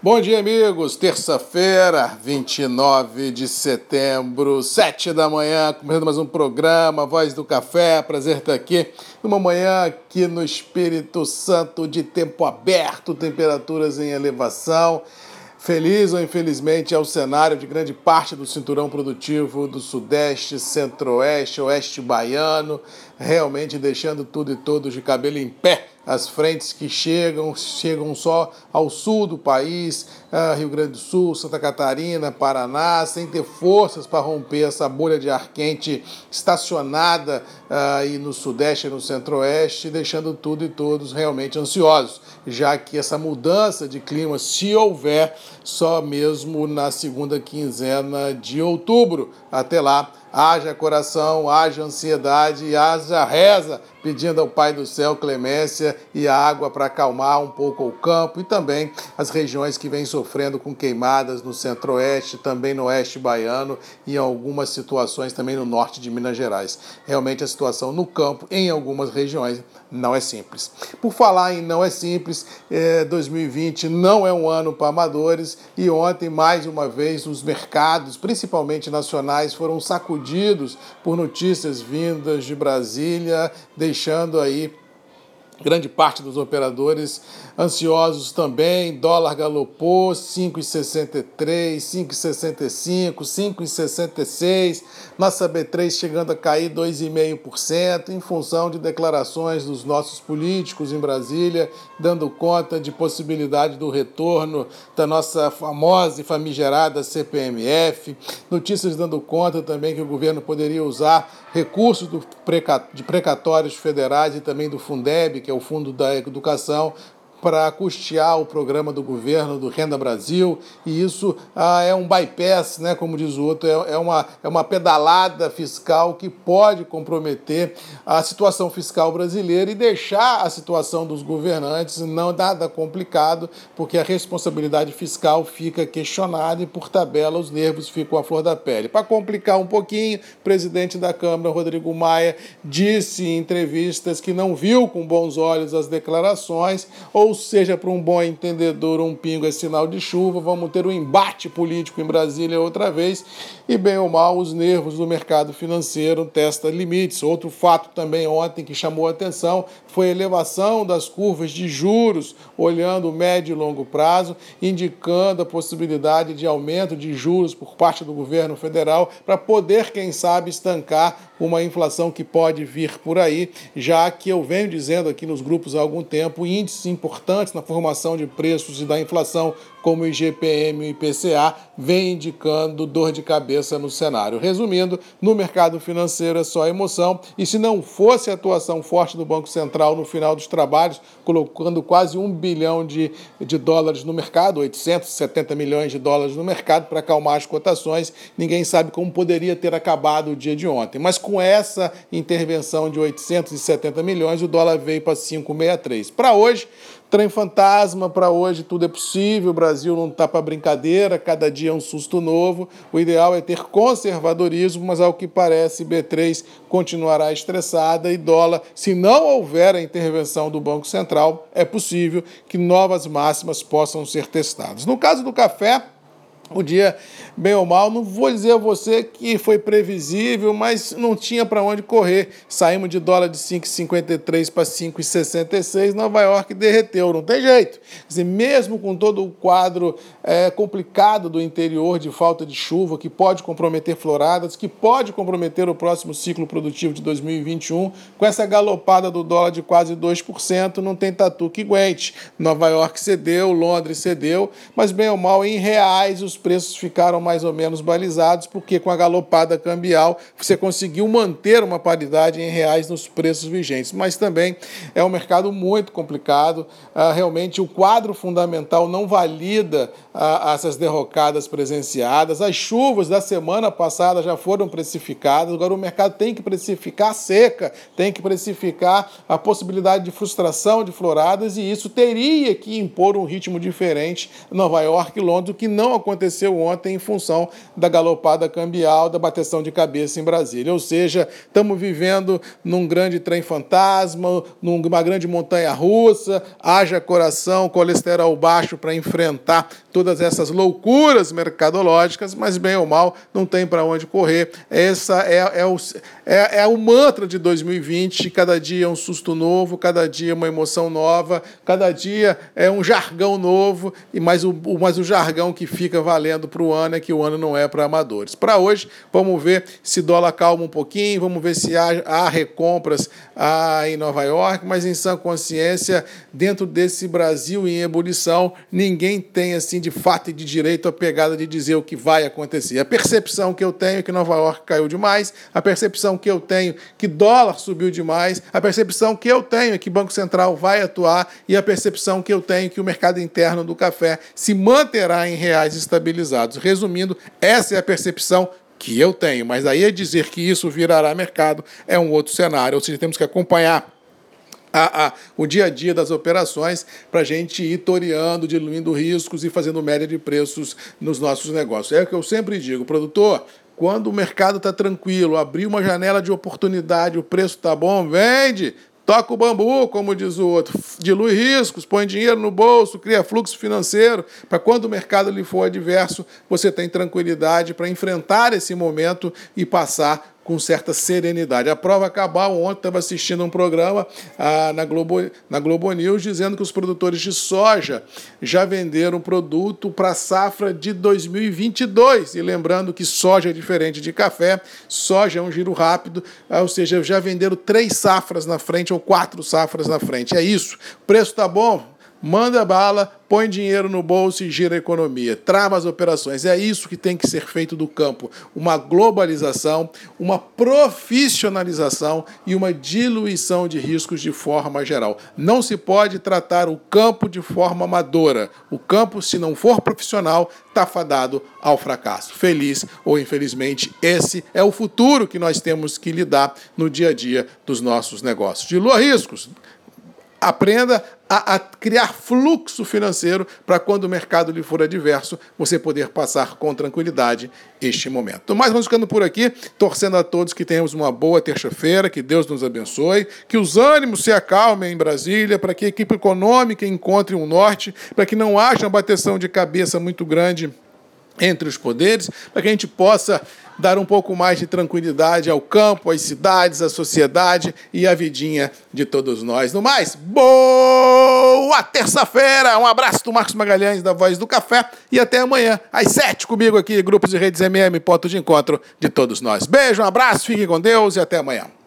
Bom dia, amigos. Terça-feira, 29 de setembro, 7 da manhã, começando mais um programa, Voz do Café. Prazer estar aqui numa manhã aqui no Espírito Santo de tempo aberto, temperaturas em elevação. Feliz ou infelizmente é o cenário de grande parte do cinturão produtivo do Sudeste, Centro-Oeste, Oeste Baiano, realmente deixando tudo e todos de cabelo em pé as frentes que chegam, chegam só ao sul do país, ah, Rio Grande do Sul, Santa Catarina, Paraná, sem ter forças para romper essa bolha de ar quente estacionada uh, aí no Sudeste e no Centro-Oeste, deixando tudo e todos realmente ansiosos, já que essa mudança de clima, se houver, só mesmo na segunda quinzena de outubro. Até lá, haja coração, haja ansiedade, haja reza, pedindo ao Pai do Céu clemência e água para acalmar um pouco o campo e também as regiões que vêm sofrendo com queimadas no centro-oeste, também no oeste baiano e em algumas situações também no norte de Minas Gerais. Realmente a situação no campo, em algumas regiões, não é simples. Por falar em não é simples, é, 2020 não é um ano para amadores e ontem, mais uma vez, os mercados, principalmente nacionais, foram sacudidos por notícias vindas de Brasília, deixando aí grande parte dos operadores ansiosos também, dólar galopou, 5,63, 5,65, 5,66, nossa B3 chegando a cair 2,5%, em função de declarações dos nossos políticos em Brasília, dando conta de possibilidade do retorno da nossa famosa e famigerada CPMF, notícias dando conta também que o governo poderia usar recursos do de precatórios federais e também do Fundeb, que é o Fundo da Educação, para custear o programa do governo do Renda Brasil, e isso ah, é um bypass, né, como diz o outro, é, é, uma, é uma pedalada fiscal que pode comprometer a situação fiscal brasileira e deixar a situação dos governantes não nada complicado, porque a responsabilidade fiscal fica questionada e, por tabela, os nervos ficam à flor da pele. Para complicar um pouquinho, o presidente da Câmara, Rodrigo Maia, disse em entrevistas que não viu com bons olhos as declarações ou ou seja, para um bom entendedor, um pingo é sinal de chuva, vamos ter um embate político em Brasília outra vez, e bem ou mal, os nervos do mercado financeiro testam limites. Outro fato também ontem que chamou a atenção foi a elevação das curvas de juros, olhando o médio e longo prazo, indicando a possibilidade de aumento de juros por parte do governo federal para poder, quem sabe, estancar uma inflação que pode vir por aí, já que eu venho dizendo aqui nos grupos há algum tempo índices importantes na formação de preços e da inflação, como o IGPM e o IPCA, vem indicando dor de cabeça no cenário. Resumindo, no mercado financeiro é só emoção, e se não fosse a atuação forte do Banco Central no final dos trabalhos, colocando quase um bilhão de, de dólares no mercado, 870 milhões de dólares no mercado para acalmar as cotações, ninguém sabe como poderia ter acabado o dia de ontem. Mas com essa intervenção de 870 milhões, o dólar veio para 5,63. Para hoje, Trem fantasma para hoje, tudo é possível. O Brasil não está para brincadeira, cada dia é um susto novo. O ideal é ter conservadorismo, mas ao que parece, B3 continuará estressada e dólar, se não houver a intervenção do Banco Central, é possível que novas máximas possam ser testadas. No caso do café, o dia, bem ou mal, não vou dizer a você que foi previsível, mas não tinha para onde correr. Saímos de dólar de 5,53 para 5,66, Nova York derreteu, não tem jeito. Dizer, mesmo com todo o quadro é, complicado do interior de falta de chuva, que pode comprometer floradas, que pode comprometer o próximo ciclo produtivo de 2021, com essa galopada do dólar de quase 2%, não tem tatu que aguente. Nova York cedeu, Londres cedeu, mas bem ou mal, em reais, os preços ficaram mais ou menos balizados, porque com a galopada cambial você conseguiu manter uma paridade em reais nos preços vigentes. Mas também é um mercado muito complicado. Ah, realmente o quadro fundamental não valida ah, essas derrocadas presenciadas. As chuvas da semana passada já foram precificadas, agora o mercado tem que precificar a seca, tem que precificar a possibilidade de frustração de floradas, e isso teria que impor um ritmo diferente Nova York e Londres, o que não aconteceu aconteceu ontem em função da galopada cambial, da bateção de cabeça em Brasília. Ou seja, estamos vivendo num grande trem fantasma, numa grande montanha russa, haja coração, colesterol baixo para enfrentar todas essas loucuras mercadológicas, mas bem ou mal, não tem para onde correr. Essa é, é, o, é, é o mantra de 2020, cada dia é um susto novo, cada dia é uma emoção nova, cada dia é um jargão novo, e mais o, mas o jargão que fica valendo para o ano é que o ano não é para amadores. Para hoje, vamos ver se dólar calma um pouquinho, vamos ver se há, há recompras ah, em Nova York, mas em sã consciência, dentro desse Brasil em ebulição, ninguém tem assim de fato e de direito a pegada de dizer o que vai acontecer. A percepção que eu tenho é que Nova York caiu demais, a percepção que eu tenho que dólar subiu demais, a percepção que eu tenho é que Banco Central vai atuar e a percepção que eu tenho é que o mercado interno do café se manterá em reais Resumindo, essa é a percepção que eu tenho, mas aí é dizer que isso virará mercado é um outro cenário, ou seja, temos que acompanhar a, a, o dia a dia das operações para a gente ir toreando, diluindo riscos e fazendo média de preços nos nossos negócios. É o que eu sempre digo, produtor, quando o mercado está tranquilo, abrir uma janela de oportunidade, o preço está bom, vende. Toca o bambu, como diz o outro, dilui riscos, põe dinheiro no bolso, cria fluxo financeiro, para quando o mercado lhe for adverso, você tem tranquilidade para enfrentar esse momento e passar com certa serenidade. A prova acabou ontem, estava assistindo um programa ah, na, Globo, na Globo News dizendo que os produtores de soja já venderam produto para a safra de 2022. E lembrando que soja é diferente de café, soja é um giro rápido, ah, ou seja, já venderam três safras na frente ou quatro safras na frente. É isso. O preço está bom? Manda bala, põe dinheiro no bolso e gira a economia, trava as operações. É isso que tem que ser feito do campo: uma globalização, uma profissionalização e uma diluição de riscos de forma geral. Não se pode tratar o campo de forma amadora. O campo, se não for profissional, está fadado ao fracasso. Feliz ou infelizmente, esse é o futuro que nós temos que lidar no dia a dia dos nossos negócios. Dilua riscos aprenda a, a, criar fluxo financeiro para quando o mercado lhe for adverso, você poder passar com tranquilidade este momento. Mais vamos ficando por aqui, torcendo a todos que tenhamos uma boa terça-feira, que Deus nos abençoe, que os ânimos se acalmem em Brasília, para que a equipe econômica encontre um norte, para que não haja uma bateção de cabeça muito grande entre os poderes, para que a gente possa dar um pouco mais de tranquilidade ao campo, às cidades, à sociedade e à vidinha de todos nós. No mais, boa terça-feira! Um abraço do Marcos Magalhães, da Voz do Café, e até amanhã, às sete, comigo aqui, Grupos de Redes MM, ponto de encontro de todos nós. Beijo, um abraço, fiquem com Deus e até amanhã.